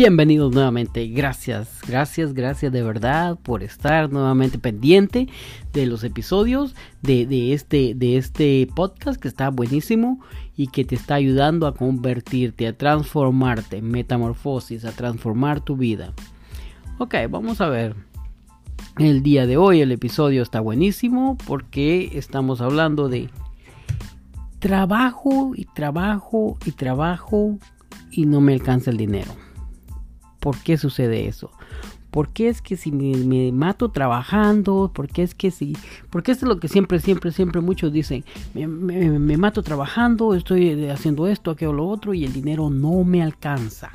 Bienvenidos nuevamente, gracias, gracias, gracias de verdad por estar nuevamente pendiente de los episodios de, este, de este podcast que está buenísimo y que te está ayudando a convertirte, a transformarte, metamorfosis, a transformar tu vida. Ok, vamos a ver. El día de hoy el episodio está buenísimo porque estamos hablando de trabajo y trabajo y trabajo y no me alcanza el dinero. ¿Por qué sucede eso? ¿Por qué es que si me, mato trabajando? ¿Por qué es que si... Porque esto es lo que siempre, siempre, siempre muchos dicen. Me, mato trabajando, estoy haciendo esto, aquello, lo otro y el dinero no me alcanza.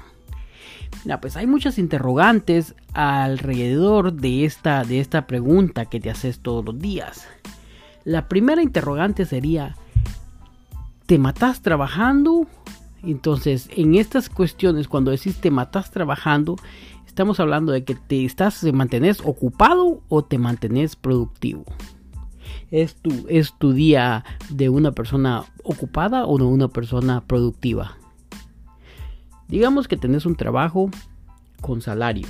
Pues hay muchas interrogantes alrededor de esta, de esta pregunta que te haces todos los días. La primera interrogante sería, ¿te matas trabajando entonces, en estas cuestiones, cuando decís te matas trabajando, estamos hablando de que te estás, te mantenés ocupado o te mantenés productivo. ¿Es tu, ¿Es tu día de una persona ocupada o de una persona productiva? Digamos que tenés un trabajo con salario.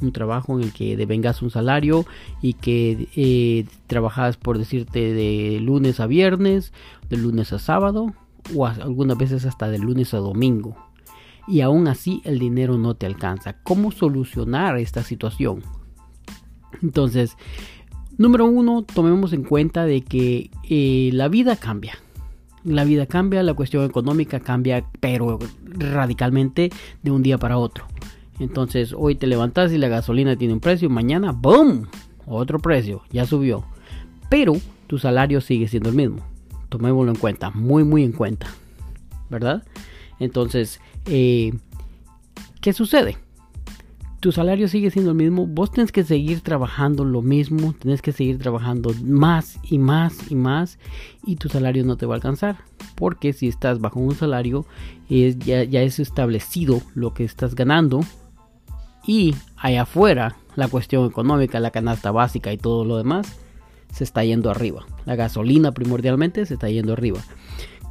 Un trabajo en el que devengas un salario y que eh, trabajas, por decirte, de lunes a viernes, de lunes a sábado o algunas veces hasta de lunes a domingo. Y aún así el dinero no te alcanza. ¿Cómo solucionar esta situación? Entonces, número uno, tomemos en cuenta de que eh, la vida cambia. La vida cambia, la cuestión económica cambia, pero radicalmente de un día para otro. Entonces, hoy te levantas y la gasolina tiene un precio, mañana, ¡boom! Otro precio, ya subió. Pero tu salario sigue siendo el mismo tomémoslo en cuenta, muy muy en cuenta, ¿verdad? Entonces, eh, ¿qué sucede? Tu salario sigue siendo el mismo, vos tenés que seguir trabajando lo mismo, tenés que seguir trabajando más y más y más y tu salario no te va a alcanzar. Porque si estás bajo un salario, es, ya, ya es establecido lo que estás ganando y allá afuera la cuestión económica, la canasta básica y todo lo demás se está yendo arriba. La gasolina primordialmente se está yendo arriba.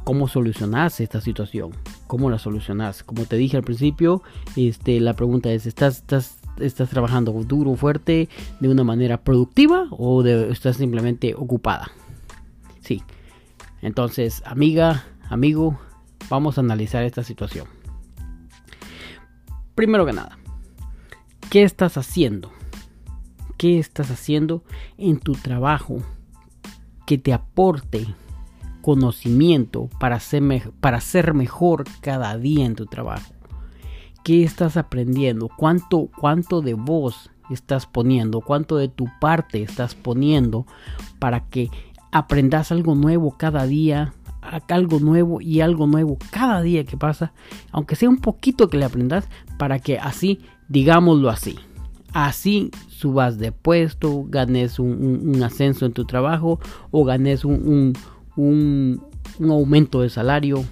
¿Cómo solucionas esta situación? ¿Cómo la solucionas? Como te dije al principio, este, la pregunta es, ¿estás, estás, estás trabajando duro, fuerte, de una manera productiva o estás simplemente ocupada? Sí. Entonces, amiga, amigo, vamos a analizar esta situación. Primero que nada, ¿qué estás haciendo? Qué estás haciendo en tu trabajo que te aporte conocimiento para ser, para ser mejor cada día en tu trabajo. ¿Qué estás aprendiendo? ¿Cuánto, ¿Cuánto de vos estás poniendo? ¿Cuánto de tu parte estás poniendo para que aprendas algo nuevo cada día? Algo nuevo y algo nuevo cada día que pasa. Aunque sea un poquito que le aprendas para que así, digámoslo así, así subas de puesto, ganes un, ascenso en tu trabajo o ganes un, aumento de salario,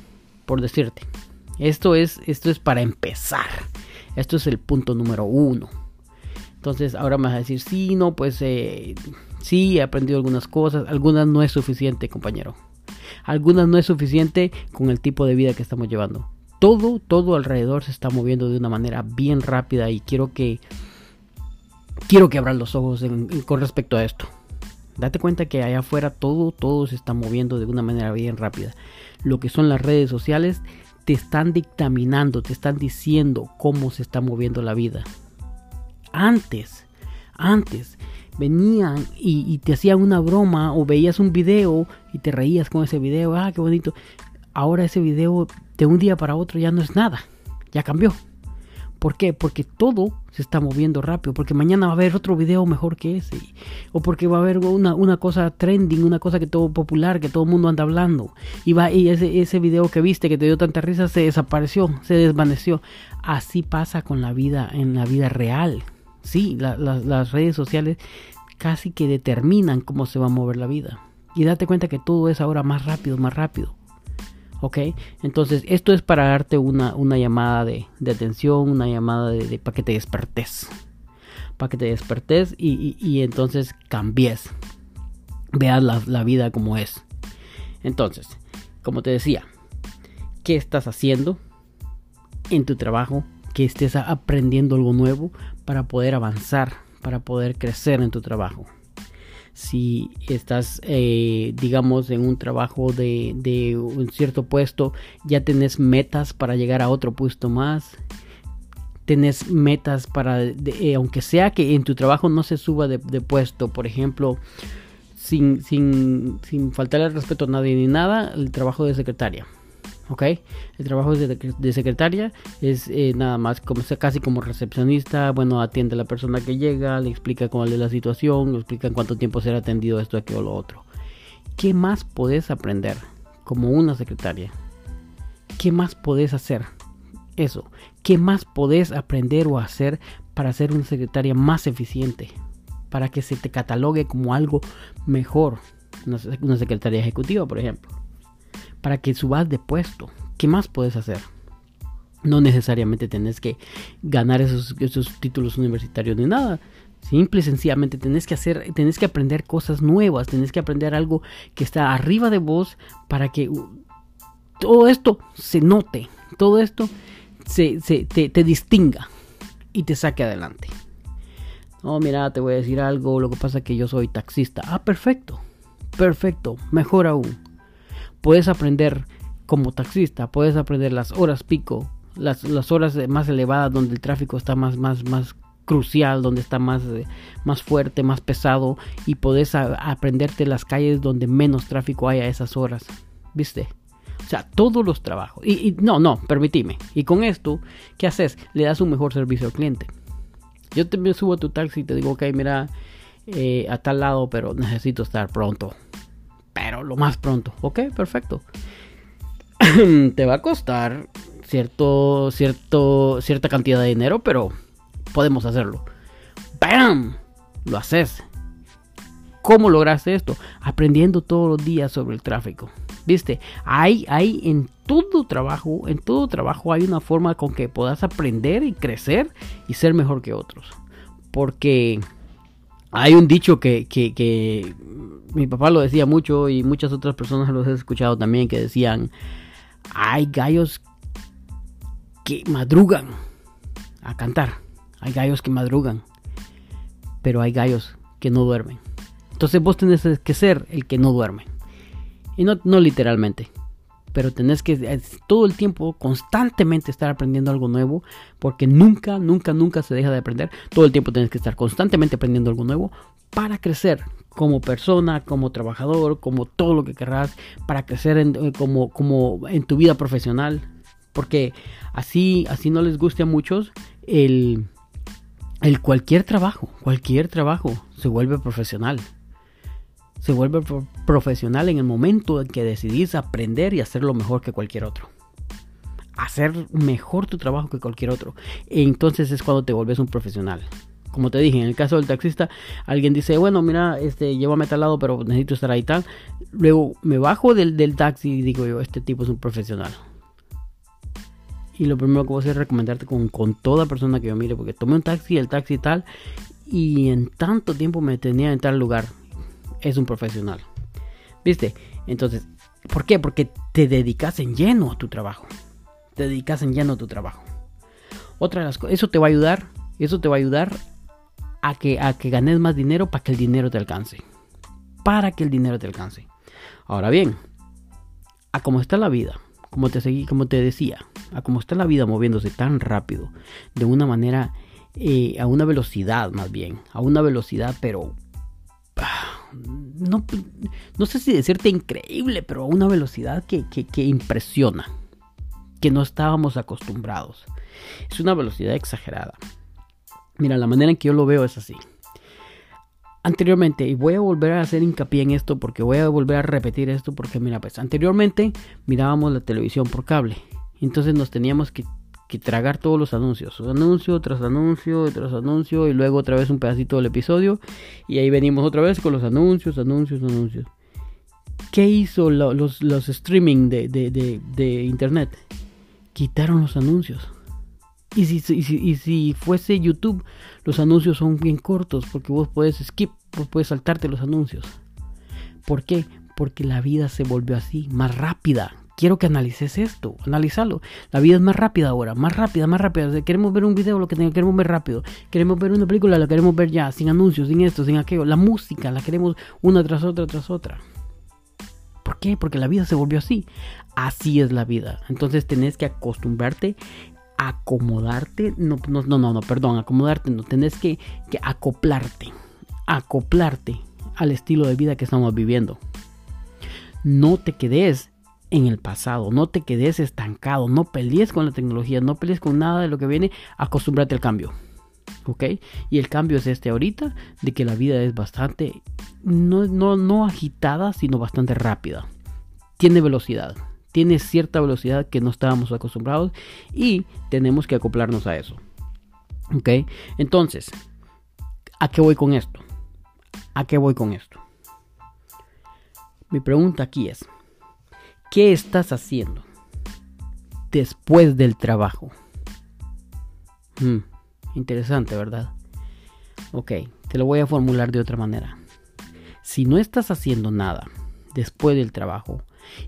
por decirte. Esto es, esto es para empezar. Esto es el punto número uno. Entonces ahora me vas a decir, sí, no, pues eh, sí, he aprendido algunas cosas, algunas no es suficiente, compañero. Algunas no es suficiente con el tipo de vida que estamos llevando. Todo, todo alrededor se está moviendo de una manera bien rápida y quiero que quiero que abran los ojos con respecto a esto. Date cuenta que allá afuera todo, todo se está moviendo de una manera bien rápida. Lo que son las redes sociales te están dictaminando, te están diciendo cómo se está moviendo la vida. Antes, antes, venían y, y, te hacían una broma o veías un video y te reías con ese video, ah, qué bonito. Ahora ese video de un día para otro ya no es nada, ya cambió. ¿Por qué? Porque todo se está moviendo rápido. Porque mañana va a haber otro video mejor que ese. O porque va a haber una, cosa trending, una cosa que todo popular, que todo el mundo anda hablando. Y, va, y ese, ese video que viste que te dio tanta risa se desapareció, se desvaneció. Así pasa con la vida, en la vida real. Sí, las redes sociales casi que determinan cómo se va a mover la vida. Y date cuenta que todo es ahora más rápido, más rápido. ¿Ok? Entonces esto es para darte una, llamada de, atención, una llamada de, para que te despertes, para que te despertes y, entonces cambies, veas la, la vida como es. Entonces, como te decía, ¿qué estás haciendo en tu trabajo que estés aprendiendo algo nuevo para poder avanzar, para poder crecer en tu trabajo. Si estás, eh, digamos, en un trabajo de, un cierto puesto, ya tenés metas para llegar a otro puesto más. Tenés metas para, eh, aunque sea que en tu trabajo no se suba de, de puesto, por ejemplo, sin, sin, sin faltarle el respeto a nadie ni nada, el trabajo de secretaria ¿ok? El trabajo de, secretaria es eh, nada más como casi como recepcionista, bueno, atiende a la persona que llega, le explica cuál es la situación, le explica en cuánto tiempo será atendido esto, aquello lo otro. ¿Qué más podés aprender como una secretaria? ¿Qué más podés hacer? Eso. ¿Qué más podés aprender o hacer para ser una secretaria más eficiente? Para que se te catalogue como algo mejor. una secretaria ejecutiva, por ejemplo para que subas de puesto. ¿Qué más puedes hacer? No necesariamente tenés que ganar esos, títulos universitarios ni nada. Simple y sencillamente tenés que hacer, que aprender cosas nuevas, tenés que aprender algo que está arriba de vos para que uh, todo esto se note, todo esto se, te, te, distinga y te saque adelante. No, mira, te voy a decir algo, lo que pasa es que yo soy taxista. Ah, perfecto, perfecto, mejor aún puedes aprender como taxista, puedes aprender las horas pico, las, las horas más elevadas donde el tráfico está más, más, más crucial, donde está más, eh, más fuerte, más pesado y puedes aprenderte las calles donde menos tráfico hay a esas horas, ¿viste? O sea, todos los trabajos. Y, no, no, permitime. Y con esto, ¿qué haces? Le das un mejor servicio al cliente. Yo te subo a tu taxi y te digo, ok, mira, eh, a tal lado, pero necesito estar pronto lo más pronto. Ok, perfecto. Te va a costar cierto, cierto, cierta cantidad de dinero, pero podemos hacerlo. ¡Bam! Lo haces. ¿Cómo lograste esto? Aprendiendo todos los días sobre el tráfico. ¿Viste? Hay, hay en todo trabajo, en todo trabajo hay una forma con que puedas aprender y crecer y ser mejor que otros. Porque hay un dicho que, que, mi papá lo decía mucho y muchas otras personas lo he escuchado también que decían, hay gallos que madrugan a cantar, hay gallos que madrugan, pero hay gallos que no duermen. Entonces vos tenés que ser el que no duerme. Y no, no literalmente, pero tenés que eh, todo el tiempo constantemente estar aprendiendo algo nuevo, porque nunca, nunca, nunca se deja de aprender. Todo el tiempo tenés que estar constantemente aprendiendo algo nuevo para crecer como persona, como trabajador, como todo lo que querrás, para crecer en, eh, como, como en tu vida profesional, porque así, así no les guste a muchos el, el cualquier trabajo, cualquier trabajo se vuelve profesional se vuelve profesional en el momento en que decidís aprender y hacerlo mejor que cualquier otro. Hacer mejor tu trabajo que cualquier otro. entonces es cuando te vuelves un profesional. Como te dije, en el caso del taxista, alguien dice, bueno, mira, este, llévame a tal lado, pero necesito estar ahí tal. Luego me bajo del, del taxi y digo yo, este tipo es un profesional. Y lo primero que voy a hacer es recomendarte con, con toda persona que yo mire, porque tomé un taxi, el taxi tal, y en tanto tiempo me tenía en tal lugar es un profesional. ¿Viste? Entonces, ¿por qué? Porque te dedicas en lleno a tu trabajo. Te dedicas en lleno a tu trabajo. Otra de las cosas, eso te va a ayudar, eso te va a ayudar a que, a que ganes más dinero para que el dinero te alcance. Para que el dinero te alcance. Ahora bien, a cómo está la vida, como te seguí, como te decía, a cómo está la vida moviéndose tan rápido, de una manera, eh, a una velocidad más bien, a una velocidad pero no, no sé si decirte increíble, pero a una velocidad que, que, impresiona, que no estábamos acostumbrados. Es una velocidad exagerada. Mira, la manera en que yo lo veo es así. Anteriormente, y voy a volver a hacer hincapié en esto porque voy a volver a repetir esto porque mira, pues anteriormente mirábamos la televisión por cable. Entonces nos teníamos que que tragar todos los anuncios. Anuncio tras anuncio tras anuncio y luego otra vez un pedacito del episodio. Y ahí venimos otra vez con los anuncios, anuncios, anuncios. ¿Qué hizo los, los, streaming de, de, internet? Quitaron los anuncios. Y si, y si, fuese YouTube, los anuncios son bien cortos porque vos puedes skip, vos puedes saltarte los anuncios. ¿Por qué? Porque la vida se volvió así, más rápida. Quiero que analices esto, analizarlo. La vida es más rápida ahora, más rápida, más rápida. queremos ver un video, lo que queremos ver rápido. Queremos ver una película, la queremos ver ya, sin anuncios, sin esto, sin aquello. La música, la queremos una tras otra, tras otra. ¿Por qué? Porque la vida se volvió así. Así es la vida. Entonces tenés que acostumbrarte, acomodarte. No, no, no, no, perdón, acomodarte. No, tenés que, que acoplarte. Acoplarte al estilo de vida que estamos viviendo. No te quedes en el pasado, no te quedes estancado, no pelees con la tecnología, no pelees con nada de lo que viene, acostúmbrate al cambio. ¿Ok? Y el cambio es este ahorita, de que la vida es bastante, no, no, no agitada, sino bastante rápida. Tiene velocidad, tiene cierta velocidad que no estábamos acostumbrados y tenemos que acoplarnos a eso. ¿Ok? Entonces, ¿a qué voy con esto? ¿A qué voy con esto? Mi pregunta aquí es, ¿qué estás haciendo después del trabajo? Hmm, interesante, ¿verdad? Ok, te lo voy a formular de otra manera. Si no estás haciendo nada después del trabajo,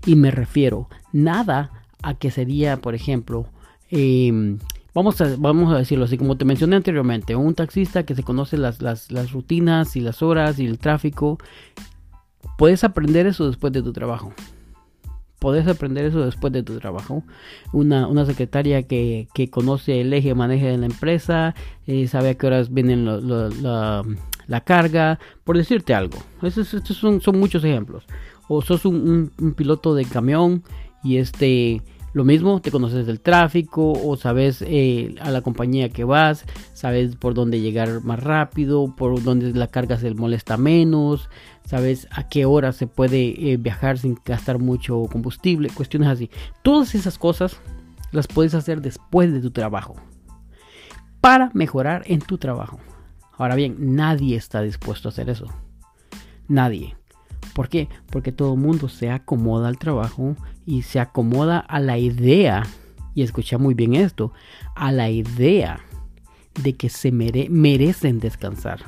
y me refiero nada a que sería, por ejemplo, em, Vamos a, vamos a decirlo así, como te mencioné anteriormente, un taxista que se conoce las, las, las rutinas y las horas y el tráfico, puedes aprender eso después de tu trabajo. Puedes aprender eso después de tu trabajo. Una, una secretaria que, que, conoce el eje de manejo de la empresa, eh, sabe a qué horas vienen la, la, carga, por decirte algo. Estos, estos son, son, muchos ejemplos. O sos un piloto de camión y este lo mismo, te conoces del tráfico o sabes eh, a la compañía que vas, sabes por dónde llegar más rápido, por dónde la carga se molesta menos, sabes a qué hora se puede eh, viajar sin gastar mucho combustible, cuestiones así. Todas esas cosas las puedes hacer después de tu trabajo para mejorar en tu trabajo. Ahora bien, nadie está dispuesto a hacer eso. Nadie. ¿Por qué? Porque todo el mundo se acomoda al trabajo y se acomoda a la idea, y escucha muy bien esto, a la idea de que se merecen descansar.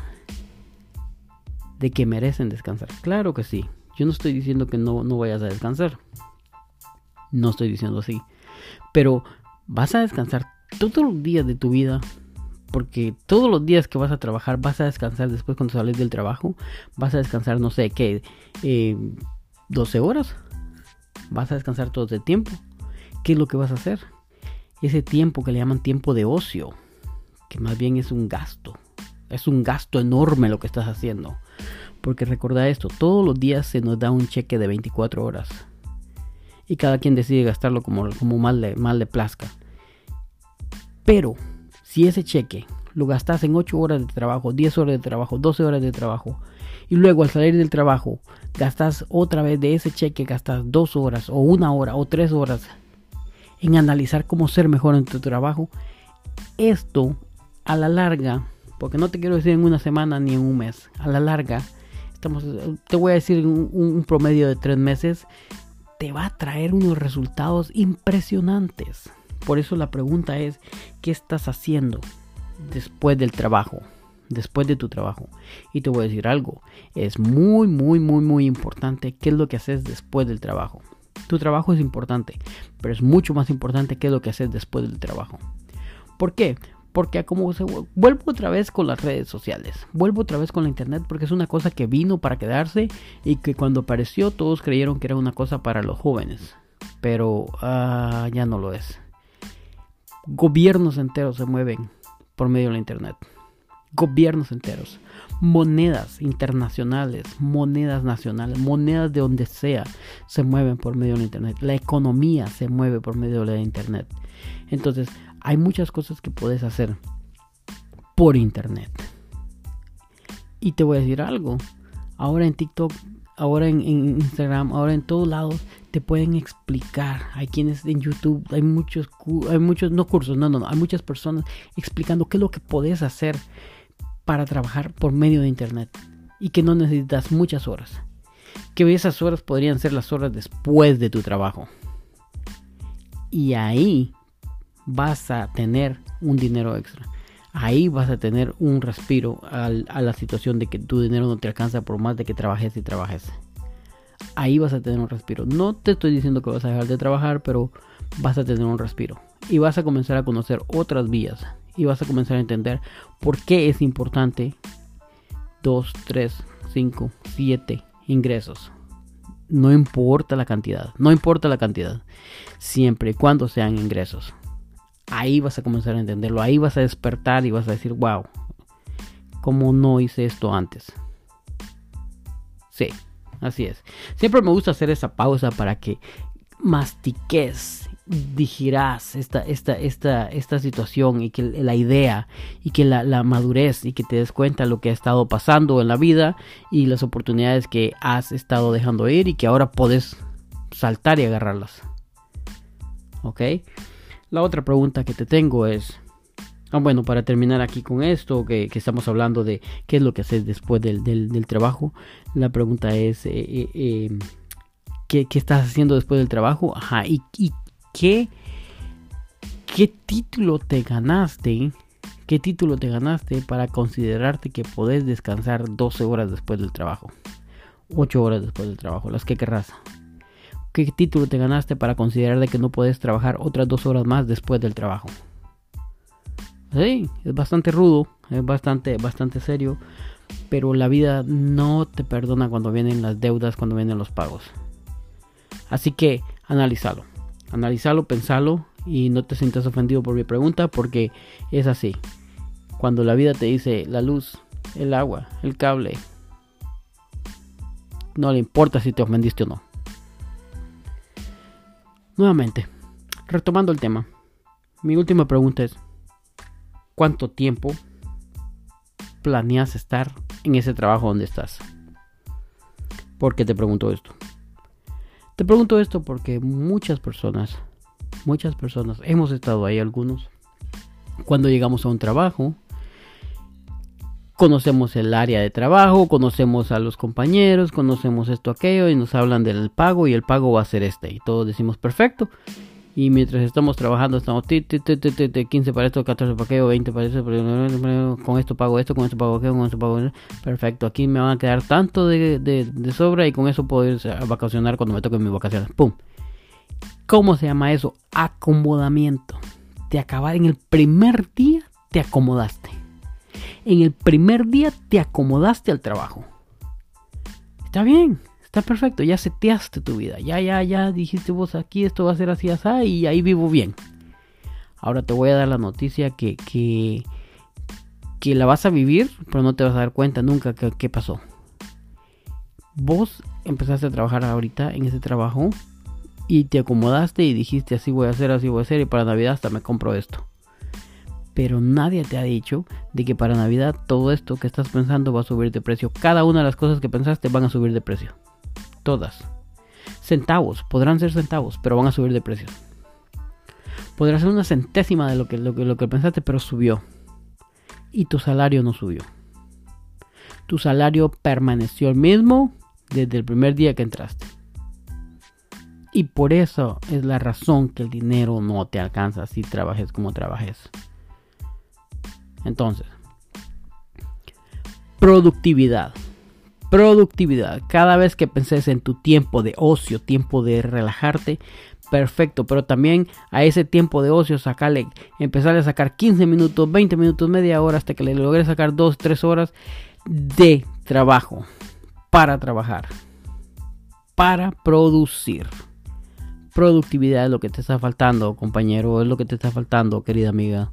De que merecen descansar. Claro que sí. Yo no estoy diciendo que no, no vayas a descansar. No estoy diciendo así. Pero vas a descansar todos los días de tu vida porque todos los días que vas a trabajar vas a descansar después cuando sales del trabajo. Vas a descansar, no sé, ¿qué? 12 eh, horas. Vas a descansar todo ese tiempo. ¿Qué es lo que vas a hacer? Ese tiempo que le llaman tiempo de ocio. Que más bien es un gasto. Es un gasto enorme lo que estás haciendo. Porque recuerda esto, todos los días se nos da un cheque de 24 horas. Y cada quien decide gastarlo como, como mal de plazca. Pero si ese cheque lo gastas en 8 horas de trabajo, 10 horas de trabajo, 12 horas de trabajo, y luego al salir del trabajo gastas otra vez de ese cheque, gastas 2 horas o 1 hora o 3 horas en analizar cómo ser mejor en tu trabajo, esto a la larga, porque no te quiero decir en una semana ni en un mes, a la larga, te voy a decir un, un promedio de 3 meses, te va a traer unos resultados impresionantes. Por eso la pregunta es, ¿qué estás haciendo después del trabajo? Después de tu trabajo. Y te voy a decir algo, es muy, muy, muy, muy importante qué es lo que haces después del trabajo. Tu trabajo es importante, pero es mucho más importante qué es lo que haces después del trabajo. ¿Por qué? Porque como se, vuelvo otra vez con las redes sociales, vuelvo otra vez con la internet porque es una cosa que vino para quedarse y que cuando apareció todos creyeron que era una cosa para los jóvenes, pero uh, ya no lo es. Gobiernos enteros se mueven por medio de la Internet. Gobiernos enteros. Monedas internacionales, monedas nacionales, monedas de donde sea se mueven por medio de la Internet. La economía se mueve por medio de la Internet. Entonces, hay muchas cosas que puedes hacer por Internet. Y te voy a decir algo. Ahora en TikTok ahora en, Instagram, ahora en todos lados te pueden explicar. Hay quienes en YouTube, hay muchos, hay muchos, no cursos, no, no, no, hay muchas personas explicando qué es lo que puedes hacer para trabajar por medio de Internet y que no necesitas muchas horas. Que esas horas podrían ser las horas después de tu trabajo. Y ahí vas a tener un dinero extra ahí vas a tener un respiro a la situación de que tu dinero no te alcanza por más de que trabajes y trabajes. ahí vas a tener un respiro. No te estoy diciendo que vas a dejar de trabajar, pero vas a tener un respiro. Y vas a comenzar a conocer otras vías. Y vas a comenzar a entender por qué es importante 2, 3, 5, 7 ingresos. No importa la cantidad, no importa la cantidad, siempre y cuando sean ingresos. Ahí vas a comenzar a entenderlo, ahí vas a despertar y vas a decir, wow, ¿cómo no hice esto antes? Sí, así es. Siempre me gusta hacer esa pausa para que mastiques, digirás esta, esta, esta, esta situación y que la idea y que la, la, madurez y que te des cuenta lo que ha estado pasando en la vida y las oportunidades que has estado dejando ir y que ahora puedes saltar y agarrarlas. ¿Ok? La otra pregunta que te tengo es, Ah, bueno, para terminar aquí con esto, que, estamos hablando de qué es lo que haces después del, trabajo, la pregunta es, eh, eh, em, ¿qué, estás haciendo después del trabajo? Ajá, ¿y, qué, qué título te ganaste? ¿Qué título te ganaste para considerarte que podés descansar 12 horas después del trabajo? 8 horas después del trabajo, las que querrás. ¿Qué título te ganaste para considerar de que no puedes trabajar otras 2 horas más después del trabajo? Sí, es bastante rudo, es bastante, bastante serio. Pero la vida no te perdona cuando vienen las deudas, cuando vienen los pagos. Así que analízalo. Analízalo, pensalo y no te sientas ofendido por mi pregunta porque es así. Cuando la vida te dice la luz, el agua, el cable, no le importa si te ofendiste o no. Nuevamente, retomando el tema, mi última pregunta es, cuánto tiempo planeas estar en ese trabajo donde estás. ¿Por qué te pregunto esto? Te pregunto esto porque muchas personas, muchas personas, hemos estado ahí algunos, cuando llegamos a un trabajo, conocemos el área de trabajo, conocemos a los compañeros, conocemos esto, aquello, y nos hablan del pago y el pago va a ser este. Y todos decimos, perfecto, y mientras estamos trabajando, estamos 15 para esto, 14 para aquello, 20 para eso, con esto pago esto, con esto pago aquello, con esto pago eso. Perfecto, aquí me van a quedar tanto de, de, sobra y con eso puedo ir a vacacionar cuando me toque mis vacaciones. ¡Pum! ¿Cómo se llama eso? Acomodamiento. Te acabas en el primer día, te acomodaste. En el primer día te acomodaste al trabajo. Está bien, Está perfecto, ya seteaste tu vida. Ya, ya, ya dijiste vos aquí esto va a ser así, así, y ahí vivo bien. Ahora te voy a dar la noticia que, que, que la vas a vivir, pero no te vas a dar cuenta nunca qué pasó. Vos empezaste a trabajar ahorita en ese trabajo y te acomodaste y dijiste así voy a hacer, así voy a hacer y para Navidad hasta me compro esto. Pero nadie te ha dicho de que para Navidad todo esto que estás pensando va a subir de precio. Cada una de las cosas que pensaste van a subir de precio todas. Centavos, podrán ser centavos, pero van a subir de precio. Podrá ser una centésima de lo que, lo, que, lo que pensaste, pero subió. Y tu salario no subió. Tu salario permaneció el mismo desde el primer día que entraste. Y por eso es la razón que el dinero no te alcanza si trabajes como trabajes. Entonces, productividad productividad. Cada vez que penses en tu tiempo de ocio, tiempo de relajarte, perfecto. Pero también a ese tiempo de ocio, sacarle, empezar a sacar 15 minutos, 20 minutos, media hora, hasta que le logres sacar 2, 3 horas de trabajo. Para trabajar. Para producir. Productividad es lo que te está faltando, compañero. Es lo que te está faltando, querida amiga.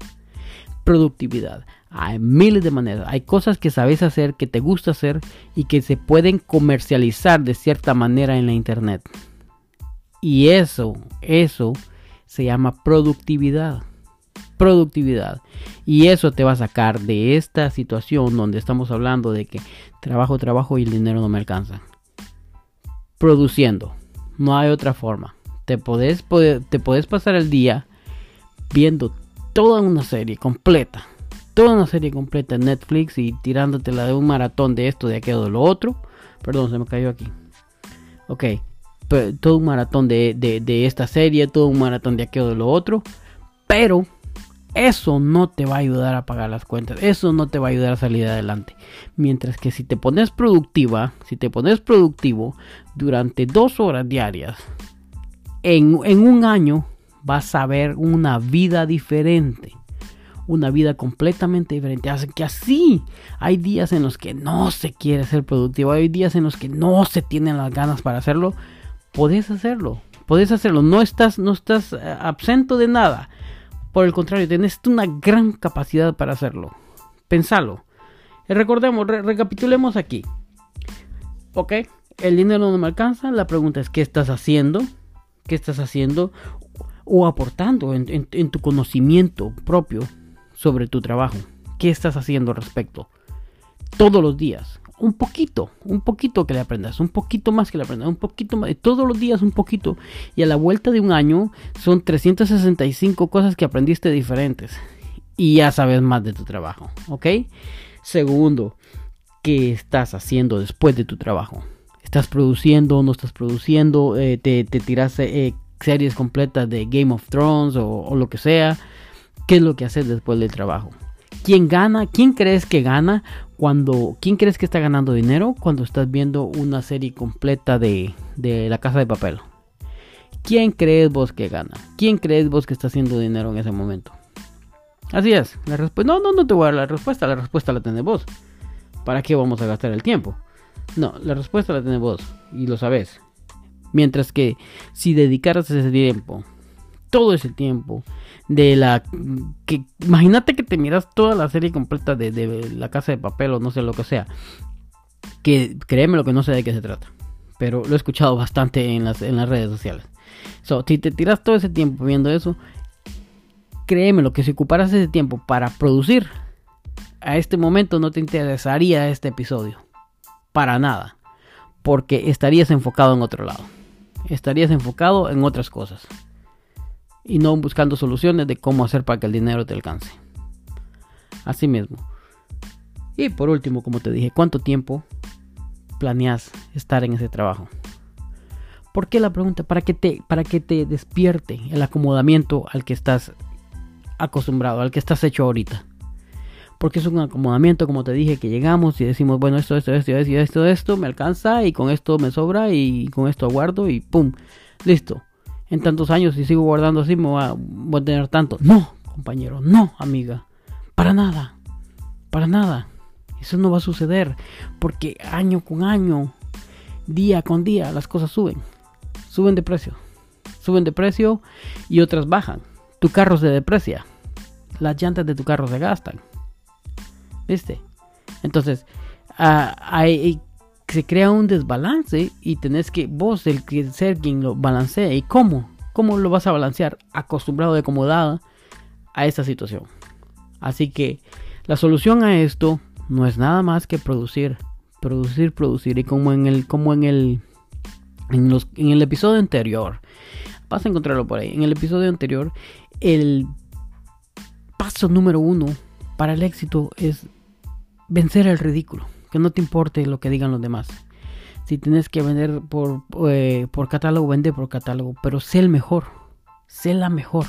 Productividad. Hay miles de maneras. Hay cosas que sabes hacer, que te gusta hacer y que se pueden comercializar de cierta manera en la internet. Y eso, eso se llama productividad. Productividad. Y eso te va a sacar de esta situación donde estamos hablando de que trabajo, trabajo y el dinero no me alcanza. Produciendo. No hay otra forma. Te puedes te podés pasar el día viendo toda una serie completa toda una serie completa en Netflix y tirándotela de un maratón de esto, de aquello, de lo otro. Perdón, se me cayó aquí. Ok, todo un maratón de, esta serie, todo un maratón de aquello, de lo otro. Pero eso no te va a ayudar a pagar las cuentas, eso no te va a ayudar a salir adelante. Mientras que si te pones productiva, si te pones productivo durante dos horas diarias, en, en un año vas a ver una vida diferente una vida completamente diferente. Hace que así hay días en los que no se quiere ser productivo, hay días en los que no se tienen las ganas para hacerlo. Puedes hacerlo, puedes hacerlo. No estás, no estás eh, absento de nada. Por el contrario, tienes una gran capacidad para hacerlo. Pensalo. Recordemos, recapitulemos aquí. Ok, el dinero no me alcanza. La pregunta es: ¿qué estás haciendo? ¿Qué estás haciendo? O aportando en, tu conocimiento propio sobre tu trabajo. ¿Qué estás haciendo al respecto? Todos los días un poquito, un poquito que le aprendas, un poquito más que le aprendas, un poquito más, todos los días un poquito. Y a la vuelta de un año son 365 cosas que aprendiste diferentes. Y ya sabes más de tu trabajo, ¿ok? Segundo, ¿qué estás haciendo después de tu trabajo? ¿Estás produciendo? ¿No estás produciendo? Eh, ¿Te, te tiras eh, series completas de Game of Thrones o, lo que sea? ¿Qué es lo que haces después del trabajo? ¿Quién gana? ¿Quién crees que gana cuando... ¿Quién crees que está ganando dinero cuando estás viendo una serie completa de, de La Casa de Papel? ¿Quién crees vos que gana? ¿Quién crees vos que está haciendo dinero en ese momento? Así es. La no, no, no te voy a dar la respuesta. La respuesta la tenés vos. ¿Para qué vamos a gastar el tiempo? No, la respuesta la tenés vos. Y lo sabes. Mientras que si dedicaras ese tiempo, todo ese tiempo, de la que imagínate que te miras toda la serie completa de, la casa de papel o no sé lo que sea que créeme lo que no sé de qué se trata pero lo he escuchado bastante en las, en las redes sociales. So, si te tiras todo ese tiempo viendo eso créeme lo que si ocuparas ese tiempo para producir a este momento no te interesaría este episodio para nada porque estarías enfocado en otro lado estarías enfocado en otras cosas y no buscando soluciones de cómo hacer para que el dinero te alcance. Así mismo. Y por último, como te dije, ¿cuánto tiempo planeas estar en ese trabajo? ¿Por qué la pregunta? Para que te, para que te despierte el acomodamiento al que estás acostumbrado, al que estás hecho ahorita. Porque es un acomodamiento, como te dije, que llegamos y decimos, bueno, esto, esto, esto, esto, esto, esto, me alcanza y con esto me sobra y con esto aguardo y ¡pum! Listo en tantos años y sigo guardando así me voy a, tener tanto. No, compañero, no, amiga. Para nada. Para nada. Eso no va a suceder. Porque año con año, día con día, las cosas suben. Suben de precio. Suben de precio y otras bajan. Tu carro se deprecia. Las llantas de tu carro se gastan. ¿Viste? Entonces, hay, se crea un desbalance y tenés que vos el que ser quien lo balancea. ¿Y cómo? ¿Cómo lo vas a balancear? Acostumbrado, acomodada a esta situación. Así que la solución a esto no es nada más que producir, producir, producir. Y como en el, como en el, en el episodio anterior, vas a encontrarlo por ahí. En el episodio anterior, el paso número uno para el éxito es vencer el ridículo que no te importe lo que digan los demás. Si tienes que vender por, eh, por catálogo, vende por catálogo, pero sé el mejor, sé la mejor.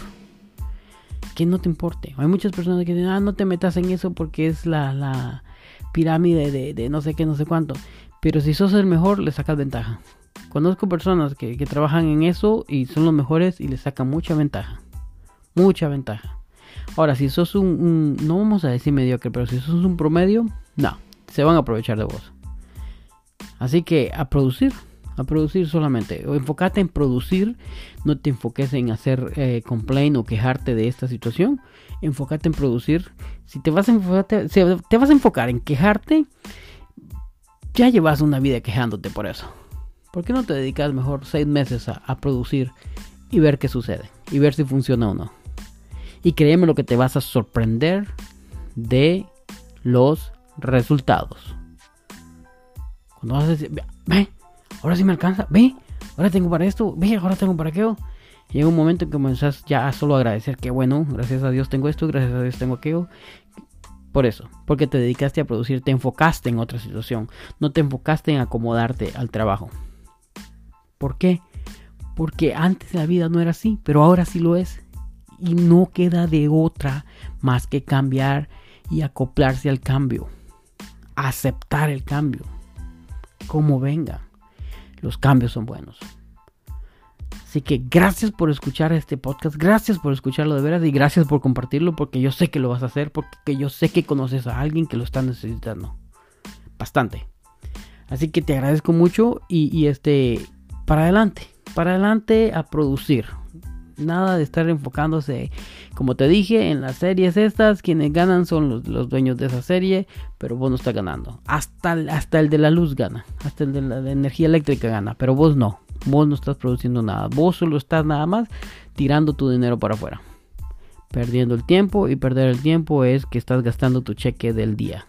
Que no te importe. Hay muchas personas que dicen, ah, no te metas en eso porque es la, la pirámide de, no sé qué, no sé cuánto. Pero si sos el mejor, le sacas ventaja. Conozco personas que, que trabajan en eso y son los mejores y le sacan mucha ventaja. Mucha ventaja. Ahora, si sos un, un, no vamos a decir mediocre, pero si sos un promedio, no se van a aprovechar de vos. Así que a producir, a producir solamente. O enfócate en producir, no te enfoques en hacer eh, complaint o quejarte de esta situación. Enfócate en producir. Si te vas a enfocar, te vas a enfocar en quejarte, ya llevas una vida quejándote por eso. ¿Por qué no te dedicas mejor seis meses a producir y ver qué sucede? Y ver si funciona o no. Y créeme lo que te vas a sorprender de los resultados. Cuando vas a decir, ve, ahora sí me alcanza, ve, ahora tengo para esto, ve, ahora tengo para aquello. Llega un momento en que comenzás ya a solo agradecer que bueno, gracias a Dios tengo esto, gracias a Dios tengo aquello. Por eso, porque te dedicaste a producir, te enfocaste en otra situación, no te enfocaste en acomodarte al trabajo. ¿Por qué? Porque antes la vida no era así, pero ahora sí lo es. Y no queda de otra más que cambiar y acoplarse al cambio, aceptar el cambio, como venga. Los cambios son buenos. Así que gracias por escuchar este podcast, gracias por escucharlo de veras y gracias por compartirlo porque yo sé que lo vas a hacer, porque yo sé que conoces a alguien que lo está necesitando. Bastante. Así que te agradezco mucho y, y este, para adelante, para adelante a producir. Nada de estar enfocándose, como te dije, en las series estas, quienes ganan son los, dueños de esa serie, pero vos no estás ganando. Hasta, hasta el de la luz gana, hasta el de la energía eléctrica gana, pero vos no. Vos no estás produciendo nada, vos solo estás nada más tirando tu dinero para afuera. Perdiendo el tiempo y perder el tiempo es que estás gastando tu cheque del día.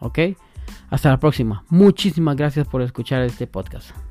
¿Ok? Hasta la próxima. Muchísimas gracias por escuchar este podcast.